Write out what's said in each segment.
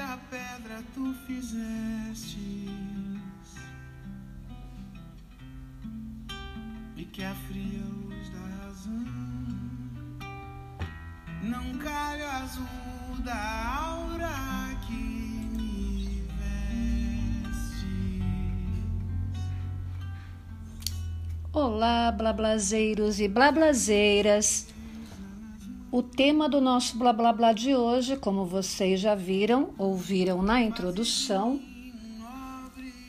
da pedra tu fizeste e que a luz da razão. Não cabe azul da aura que me veste. Olá, blablazeiros e blablazeiras. O tema do nosso blá blá blá de hoje, como vocês já viram, ouviram na introdução,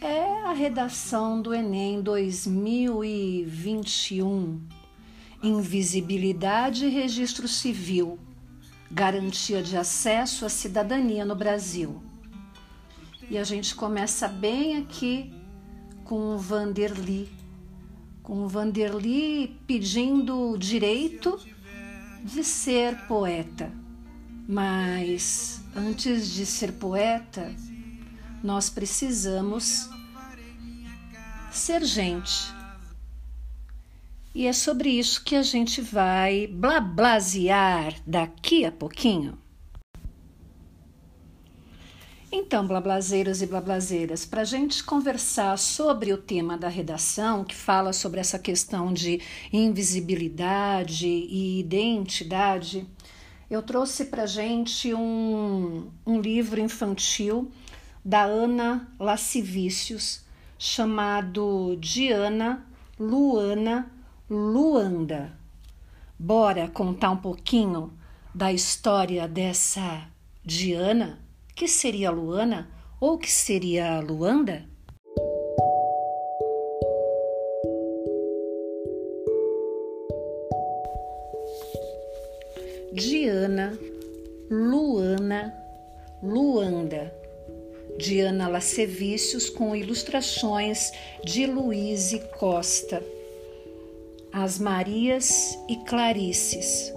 é a redação do Enem 2021. Invisibilidade e registro civil. Garantia de acesso à cidadania no Brasil. E a gente começa bem aqui com o Vanderly. Com o Vanderly pedindo direito de ser poeta. Mas antes de ser poeta, nós precisamos ser gente. E é sobre isso que a gente vai blablasear daqui a pouquinho. Então, blablazeiros e blablazeiras, para a gente conversar sobre o tema da redação, que fala sobre essa questão de invisibilidade e identidade, eu trouxe para a gente um, um livro infantil da Ana Lascivicius, chamado Diana Luana Luanda. Bora contar um pouquinho da história dessa Diana? Que seria Luana ou que seria Luanda? Diana, Luana, Luanda. Diana Lacevicius com ilustrações de Luíse Costa. As Marias e Clarices.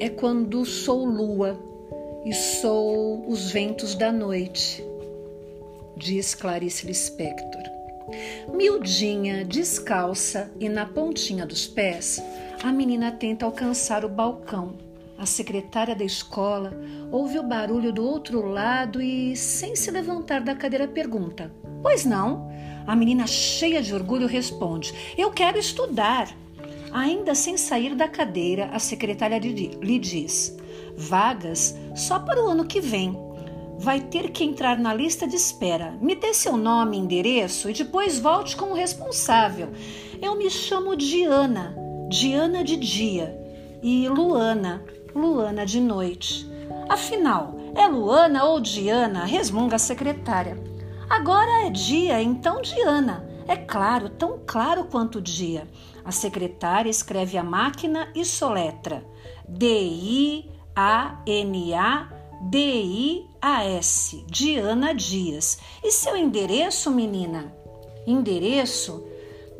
É quando sou lua e sou os ventos da noite, diz Clarice Lispector. Miudinha, descalça e na pontinha dos pés, a menina tenta alcançar o balcão. A secretária da escola ouve o barulho do outro lado e, sem se levantar da cadeira, pergunta: Pois não? A menina, cheia de orgulho, responde: Eu quero estudar. Ainda sem sair da cadeira, a secretária lhe diz: vagas só para o ano que vem. Vai ter que entrar na lista de espera. Me dê seu nome endereço e depois volte como responsável. Eu me chamo Diana, Diana de dia, e Luana, Luana de noite. Afinal, é Luana ou Diana? resmunga a secretária. Agora é dia, então Diana. É claro, tão claro quanto dia. A secretária escreve a máquina e soletra. D-I a-N-A-D-I-A-S, Diana Dias. E seu endereço, menina? Endereço?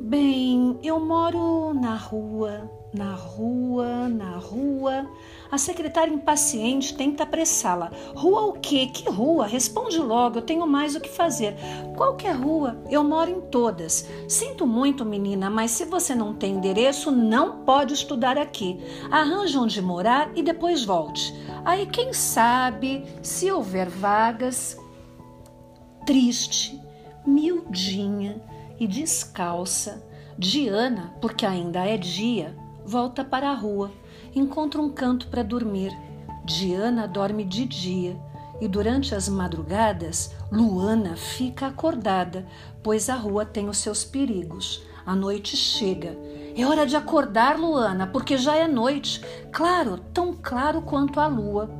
Bem, eu moro na rua, na rua, na rua. A secretária impaciente tenta apressá-la. Rua o quê? Que rua? Responde logo, eu tenho mais o que fazer. Qualquer rua, eu moro em todas. Sinto muito, menina, mas se você não tem endereço, não pode estudar aqui. Arranje onde morar e depois volte. Aí, quem sabe, se houver vagas. Triste, miudinha e descalça, Diana, porque ainda é dia, volta para a rua encontra um canto para dormir. Diana dorme de dia e durante as madrugadas, Luana fica acordada, pois a rua tem os seus perigos. A noite chega. É hora de acordar, Luana, porque já é noite. Claro, tão claro quanto a lua.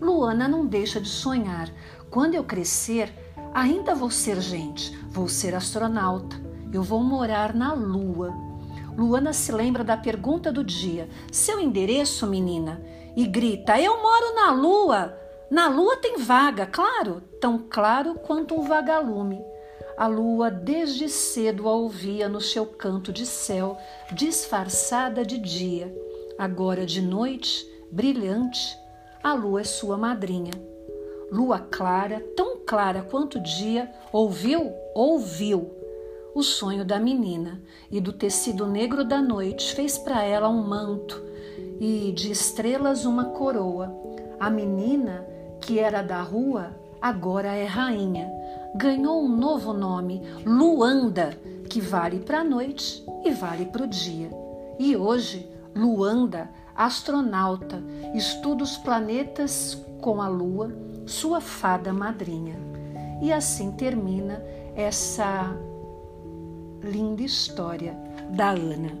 Luana não deixa de sonhar. Quando eu crescer, ainda vou ser gente, vou ser astronauta. Eu vou morar na lua. Luana se lembra da pergunta do dia: Seu endereço, menina? E grita: Eu moro na lua! Na lua tem vaga, claro, tão claro quanto um vagalume. A lua desde cedo a ouvia no seu canto de céu, disfarçada de dia. Agora de noite, brilhante, a lua é sua madrinha. Lua clara, tão clara quanto dia, ouviu? Ouviu o sonho da menina, e do tecido negro da noite fez para ela um manto e de estrelas uma coroa. A menina, que era da rua, agora é rainha. Ganhou um novo nome, Luanda, que vale para a noite e vale para o dia. E hoje, Luanda, astronauta, estuda os planetas com a Lua, sua fada madrinha. E assim termina essa linda história da Ana.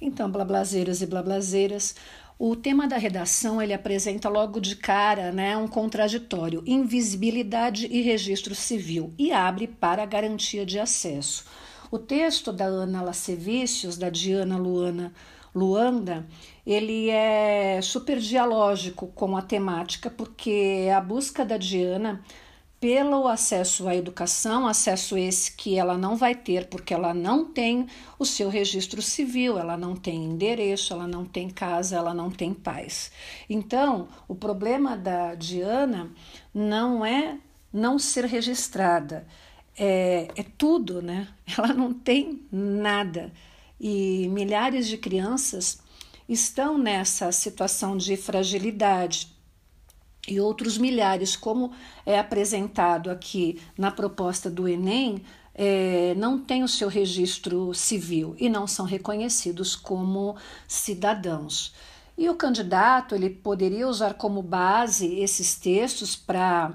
Então, blablazeiras e blablazeiras, o tema da redação ele apresenta logo de cara né, um contraditório, invisibilidade e registro civil, e abre para a garantia de acesso. O texto da Ana Lascevicius, da Diana Luana Luanda, ele é super dialógico com a temática, porque a busca da Diana pelo acesso à educação, acesso esse que ela não vai ter porque ela não tem o seu registro civil, ela não tem endereço, ela não tem casa, ela não tem pais. Então, o problema da Diana não é não ser registrada, é, é tudo, né? Ela não tem nada. E milhares de crianças estão nessa situação de fragilidade e outros milhares, como é apresentado aqui na proposta do Enem, é, não têm o seu registro civil e não são reconhecidos como cidadãos. E o candidato ele poderia usar como base esses textos para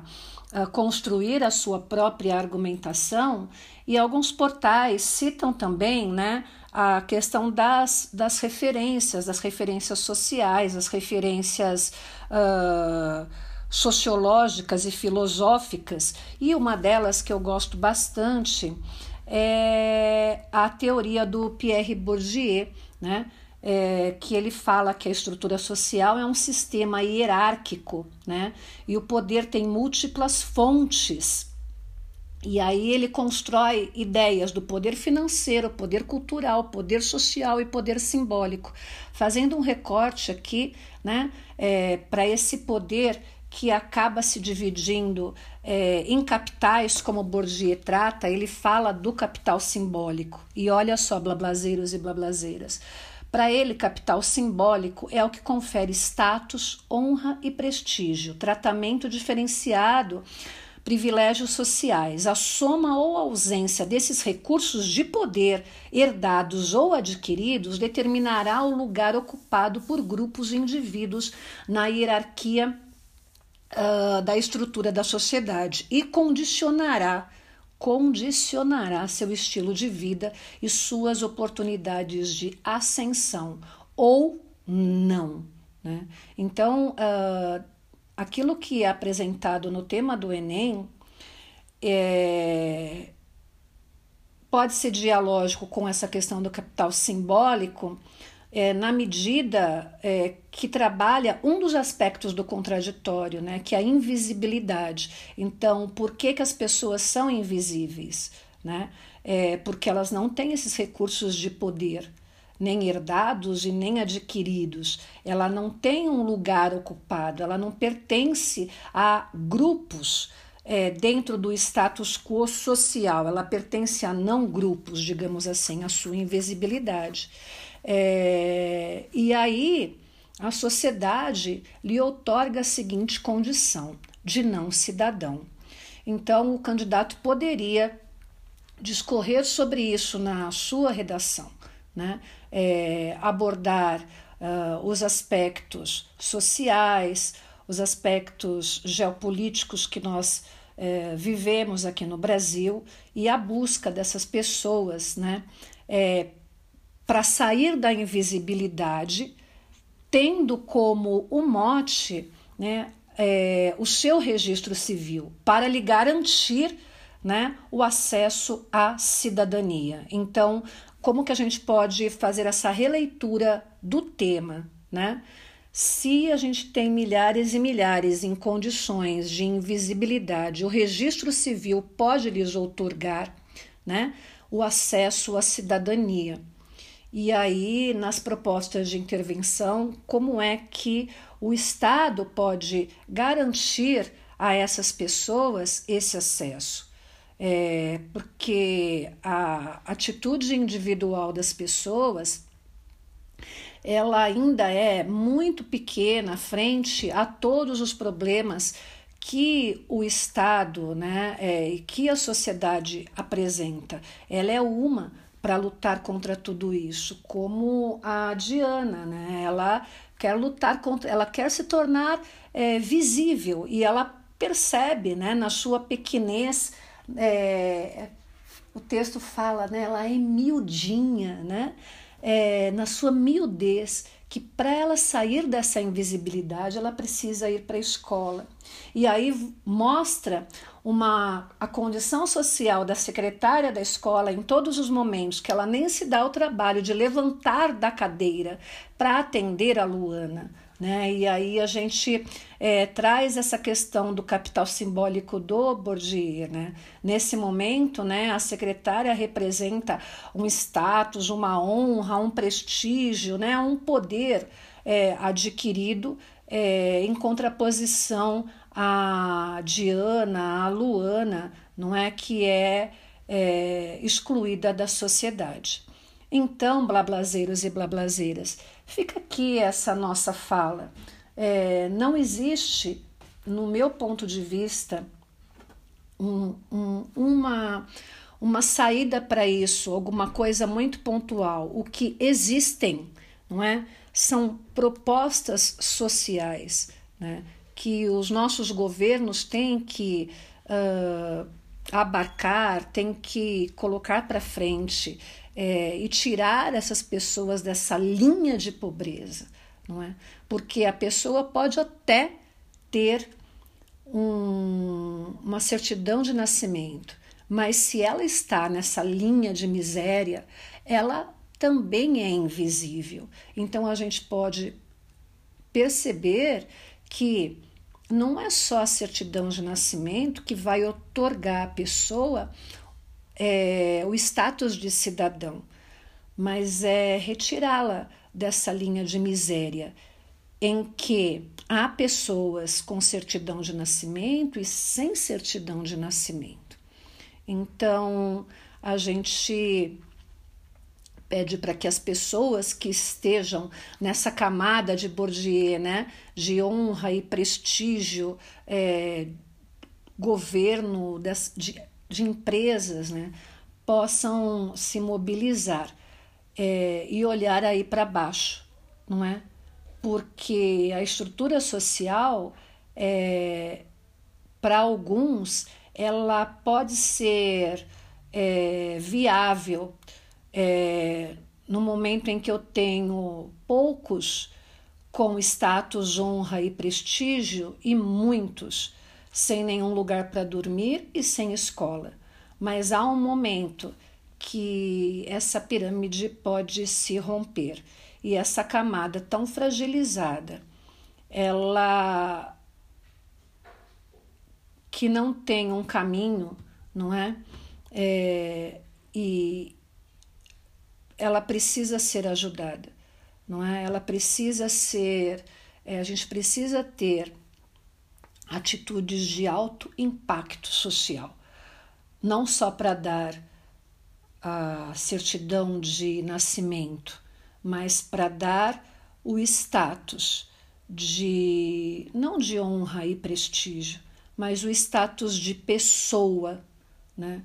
uh, construir a sua própria argumentação, e alguns portais citam também né, a questão das, das referências, das referências sociais, as referências uh, sociológicas e filosóficas, e uma delas que eu gosto bastante é a teoria do Pierre Bourdieu, né? É, que ele fala que a estrutura social é um sistema hierárquico, né? E o poder tem múltiplas fontes e aí ele constrói ideias do poder financeiro, poder cultural, poder social e poder simbólico, fazendo um recorte aqui né, é, para esse poder que acaba se dividindo é, em capitais, como Bourdieu trata, ele fala do capital simbólico. E olha só, blablazeiros e blablazeiras. Para ele, capital simbólico é o que confere status, honra e prestígio, tratamento diferenciado privilégios sociais. A soma ou ausência desses recursos de poder, herdados ou adquiridos, determinará o lugar ocupado por grupos de indivíduos na hierarquia uh, da estrutura da sociedade e condicionará condicionará seu estilo de vida e suas oportunidades de ascensão ou não. Né? Então, uh, aquilo que é apresentado no tema do Enem é, pode ser dialógico com essa questão do capital simbólico, é, na medida é, que trabalha um dos aspectos do contraditório, né, que é a invisibilidade. Então, por que, que as pessoas são invisíveis? Né? É, porque elas não têm esses recursos de poder nem herdados e nem adquiridos. Ela não tem um lugar ocupado, ela não pertence a grupos é, dentro do status quo social, ela pertence a não grupos, digamos assim, a sua invisibilidade. É, e aí a sociedade lhe outorga a seguinte condição de não cidadão. Então, o candidato poderia discorrer sobre isso na sua redação, né? É, abordar uh, os aspectos sociais, os aspectos geopolíticos que nós é, vivemos aqui no Brasil e a busca dessas pessoas né, é, para sair da invisibilidade, tendo como o mote né, é, o seu registro civil, para lhe garantir né, o acesso à cidadania. Então, como que a gente pode fazer essa releitura do tema, né? Se a gente tem milhares e milhares em condições de invisibilidade, o registro civil pode lhes outorgar né, o acesso à cidadania. E aí, nas propostas de intervenção, como é que o Estado pode garantir a essas pessoas esse acesso? É, porque a atitude individual das pessoas ela ainda é muito pequena frente a todos os problemas que o Estado né, é, que a sociedade apresenta. Ela é uma para lutar contra tudo isso, como a Diana, né? Ela quer lutar contra, ela quer se tornar é, visível e ela percebe, né, na sua pequenez, é, o texto fala, né, ela é miudinha, né, é, na sua miudez, que para ela sair dessa invisibilidade, ela precisa ir para a escola. E aí mostra uma a condição social da secretária da escola em todos os momentos, que ela nem se dá o trabalho de levantar da cadeira para atender a Luana, né? E aí a gente é, traz essa questão do capital simbólico do Bourdieu. Né? Nesse momento, né, a secretária representa um status, uma honra, um prestígio, né, um poder é, adquirido é, em contraposição à Diana, à Luana, não é que é, é excluída da sociedade. Então, blablazeiros e blablazeiras, Fica aqui essa nossa fala. É, não existe, no meu ponto de vista, um, um, uma, uma saída para isso, alguma coisa muito pontual. O que existem, não é? São propostas sociais, né? Que os nossos governos têm que uh, abarcar, têm que colocar para frente é, e tirar essas pessoas dessa linha de pobreza, não é? Porque a pessoa pode até ter um, uma certidão de nascimento, mas se ela está nessa linha de miséria, ela também é invisível. Então a gente pode perceber que não é só a certidão de nascimento que vai otorgar à pessoa é, o status de cidadão, mas é retirá-la dessa linha de miséria em que há pessoas com certidão de nascimento e sem certidão de nascimento. Então, a gente pede para que as pessoas que estejam nessa camada de Bourdieu, né, de honra e prestígio, é, governo, de, de empresas né, possam se mobilizar é, e olhar aí para baixo, não é? Porque a estrutura social, é, para alguns, ela pode ser é, viável é, no momento em que eu tenho poucos com status, honra e prestígio e muitos sem nenhum lugar para dormir e sem escola. Mas há um momento que essa pirâmide pode se romper e essa camada tão fragilizada, ela que não tem um caminho, não é? é e ela precisa ser ajudada, não é? Ela precisa ser, é, a gente precisa ter atitudes de alto impacto social, não só para dar a certidão de nascimento, mas para dar o status de não de honra e prestígio, mas o status de pessoa, né?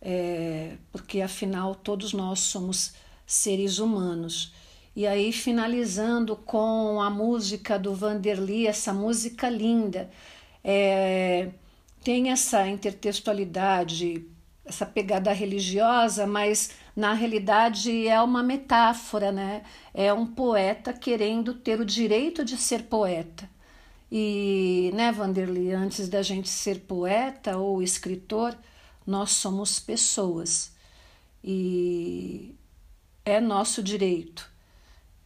É, porque afinal todos nós somos seres humanos. E aí, finalizando com a música do Vanderly, essa música linda, é, tem essa intertextualidade, essa pegada religiosa, mas na realidade é uma metáfora, né? É um poeta querendo ter o direito de ser poeta. E, né, Vanderlei, antes da gente ser poeta ou escritor, nós somos pessoas. E é nosso direito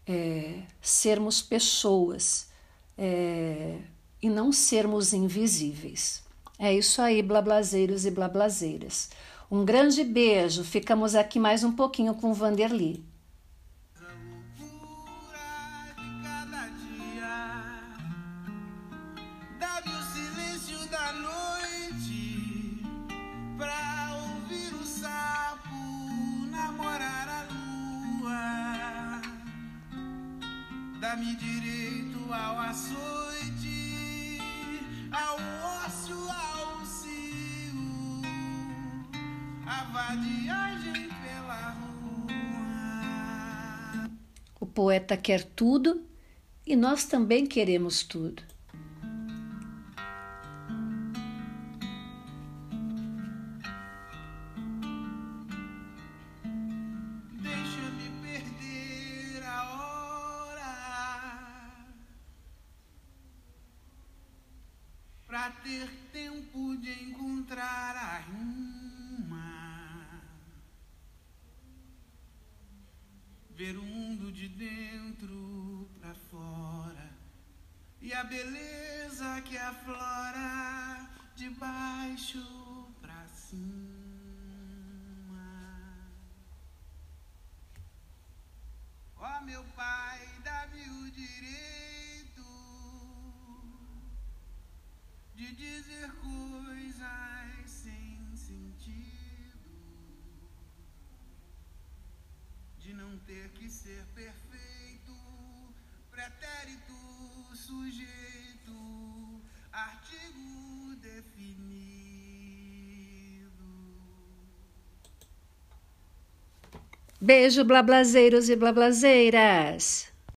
é, sermos pessoas. É, e não sermos invisíveis. É isso aí, blablazeiros e blablazeiras. Um grande beijo. Ficamos aqui mais um pouquinho com Vanderly. Poeta quer tudo e nós também queremos tudo. Pra ter beleza que aflora de baixo pra cima. Ó meu pai, dá-me o direito de dizer coisas sem sentido, de não ter que ser perfeito, pretérito, sujeito, artigo definido. Beijo, blablazeiros e blablazeiras!